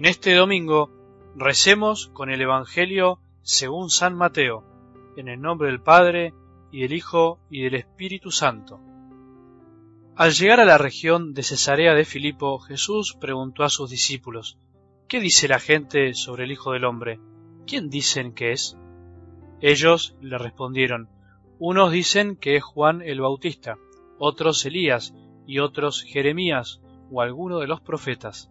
En este domingo recemos con el Evangelio según San Mateo, en el nombre del Padre, y del Hijo, y del Espíritu Santo. Al llegar a la región de Cesarea de Filipo, Jesús preguntó a sus discípulos, ¿Qué dice la gente sobre el Hijo del Hombre? ¿Quién dicen que es? Ellos le respondieron, unos dicen que es Juan el Bautista, otros Elías, y otros Jeremías, o alguno de los profetas.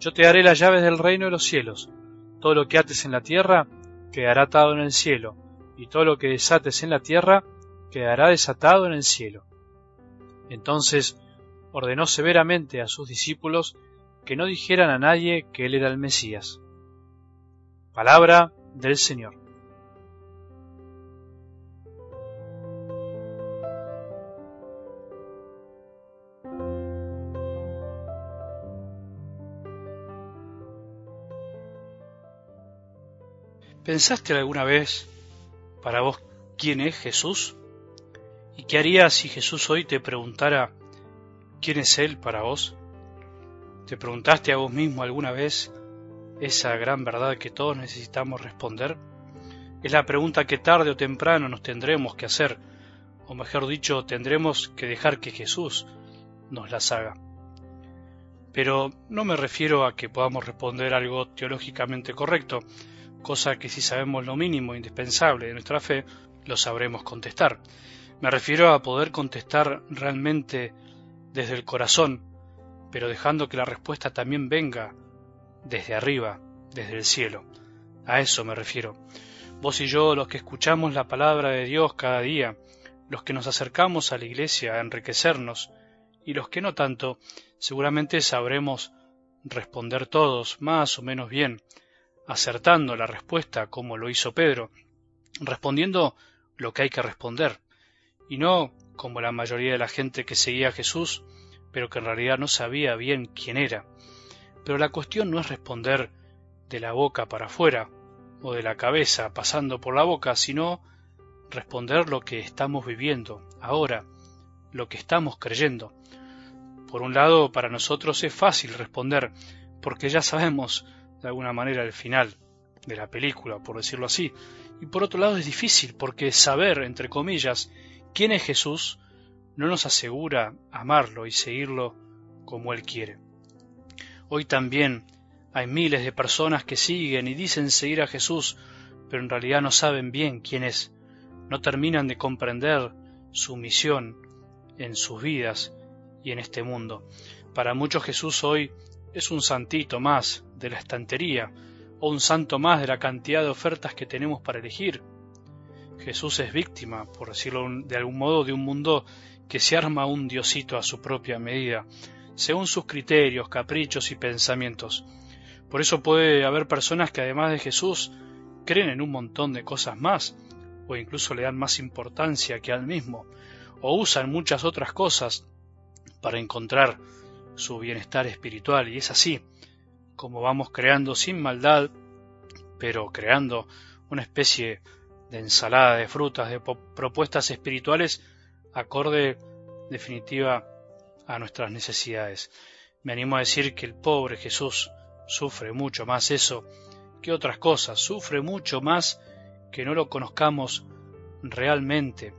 Yo te daré las llaves del reino de los cielos. Todo lo que ates en la tierra quedará atado en el cielo, y todo lo que desates en la tierra quedará desatado en el cielo. Entonces ordenó severamente a sus discípulos que no dijeran a nadie que él era el Mesías. Palabra del Señor. ¿Pensaste alguna vez para vos quién es Jesús? ¿Y qué harías si Jesús hoy te preguntara quién es Él para vos? ¿Te preguntaste a vos mismo alguna vez esa gran verdad que todos necesitamos responder? Es la pregunta que tarde o temprano nos tendremos que hacer, o mejor dicho, tendremos que dejar que Jesús nos las haga. Pero no me refiero a que podamos responder algo teológicamente correcto, cosa que si sabemos lo mínimo indispensable de nuestra fe, lo sabremos contestar. Me refiero a poder contestar realmente desde el corazón, pero dejando que la respuesta también venga desde arriba, desde el cielo. A eso me refiero. Vos y yo, los que escuchamos la palabra de Dios cada día, los que nos acercamos a la iglesia a enriquecernos, y los que no tanto, seguramente sabremos responder todos más o menos bien, acertando la respuesta como lo hizo Pedro, respondiendo lo que hay que responder, y no como la mayoría de la gente que seguía a Jesús, pero que en realidad no sabía bien quién era. Pero la cuestión no es responder de la boca para afuera, o de la cabeza pasando por la boca, sino responder lo que estamos viviendo ahora, lo que estamos creyendo. Por un lado, para nosotros es fácil responder, porque ya sabemos de alguna manera el final de la película, por decirlo así. Y por otro lado es difícil porque saber, entre comillas, quién es Jesús no nos asegura amarlo y seguirlo como Él quiere. Hoy también hay miles de personas que siguen y dicen seguir a Jesús, pero en realidad no saben bien quién es, no terminan de comprender su misión en sus vidas y en este mundo. Para muchos Jesús hoy es un santito más de la estantería o un santo más de la cantidad de ofertas que tenemos para elegir. Jesús es víctima, por decirlo de algún modo, de un mundo que se arma un diosito a su propia medida, según sus criterios, caprichos y pensamientos. Por eso puede haber personas que además de Jesús creen en un montón de cosas más, o incluso le dan más importancia que al mismo, o usan muchas otras cosas para encontrar su bienestar espiritual. Y es así como vamos creando sin maldad, pero creando una especie de ensalada de frutas, de propuestas espirituales acorde definitiva a nuestras necesidades. Me animo a decir que el pobre Jesús sufre mucho más eso que otras cosas, sufre mucho más que no lo conozcamos realmente,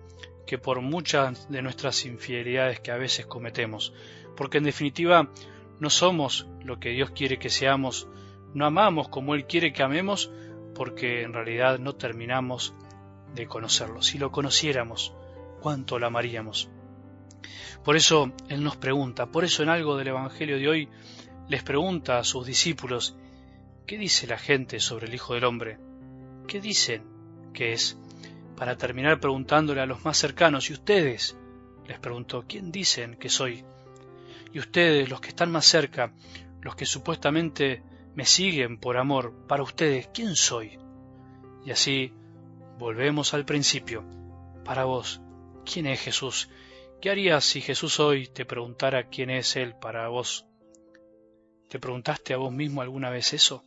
que por muchas de nuestras infidelidades que a veces cometemos porque en definitiva no somos lo que Dios quiere que seamos, no amamos como Él quiere que amemos, porque en realidad no terminamos de conocerlo. Si lo conociéramos, cuánto lo amaríamos. Por eso Él nos pregunta, por eso en algo del Evangelio de hoy les pregunta a sus discípulos, ¿qué dice la gente sobre el Hijo del Hombre? ¿Qué dicen que es? Para terminar preguntándole a los más cercanos, ¿y ustedes? Les preguntó, ¿quién dicen que soy? Y ustedes, los que están más cerca, los que supuestamente me siguen por amor, para ustedes, ¿quién soy? Y así volvemos al principio. Para vos, ¿quién es Jesús? ¿Qué harías si Jesús hoy te preguntara quién es Él para vos? ¿Te preguntaste a vos mismo alguna vez eso?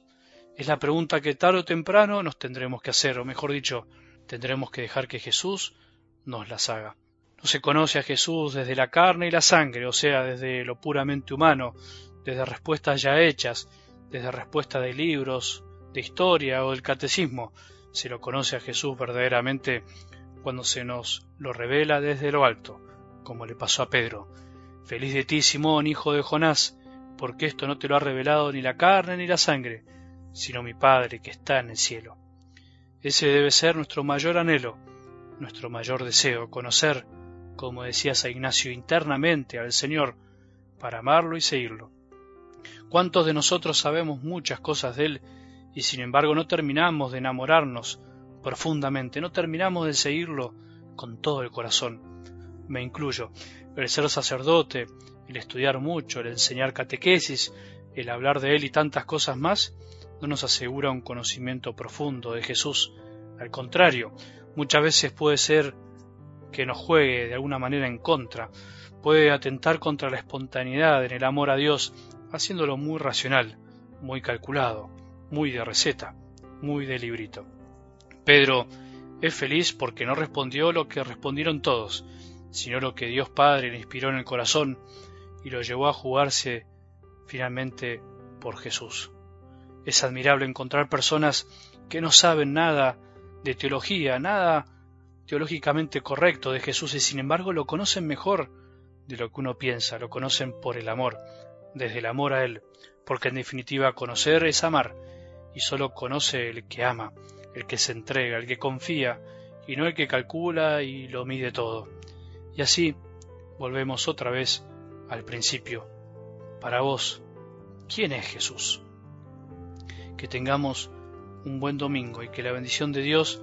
Es la pregunta que tarde o temprano nos tendremos que hacer, o mejor dicho, tendremos que dejar que Jesús nos las haga. No se conoce a Jesús desde la carne y la sangre, o sea, desde lo puramente humano, desde respuestas ya hechas, desde respuestas de libros, de historia o del catecismo. Se lo conoce a Jesús verdaderamente cuando se nos lo revela desde lo alto, como le pasó a Pedro. Feliz de ti, Simón, hijo de Jonás, porque esto no te lo ha revelado ni la carne ni la sangre, sino mi Padre que está en el cielo. Ese debe ser nuestro mayor anhelo, nuestro mayor deseo, conocer, como decía San Ignacio, internamente al Señor, para amarlo y seguirlo. ¿Cuántos de nosotros sabemos muchas cosas de Él y sin embargo no terminamos de enamorarnos profundamente, no terminamos de seguirlo con todo el corazón? Me incluyo. El ser sacerdote, el estudiar mucho, el enseñar catequesis, el hablar de Él y tantas cosas más, no nos asegura un conocimiento profundo de Jesús. Al contrario, muchas veces puede ser que nos juegue de alguna manera en contra, puede atentar contra la espontaneidad en el amor a Dios, haciéndolo muy racional, muy calculado, muy de receta, muy de librito. Pedro es feliz porque no respondió lo que respondieron todos, sino lo que Dios Padre le inspiró en el corazón y lo llevó a jugarse finalmente por Jesús. Es admirable encontrar personas que no saben nada de teología, nada teológicamente correcto de Jesús y sin embargo lo conocen mejor de lo que uno piensa, lo conocen por el amor, desde el amor a Él, porque en definitiva conocer es amar, y solo conoce el que ama, el que se entrega, el que confía, y no el que calcula y lo mide todo. Y así volvemos otra vez al principio. Para vos, ¿quién es Jesús? Que tengamos un buen domingo y que la bendición de Dios,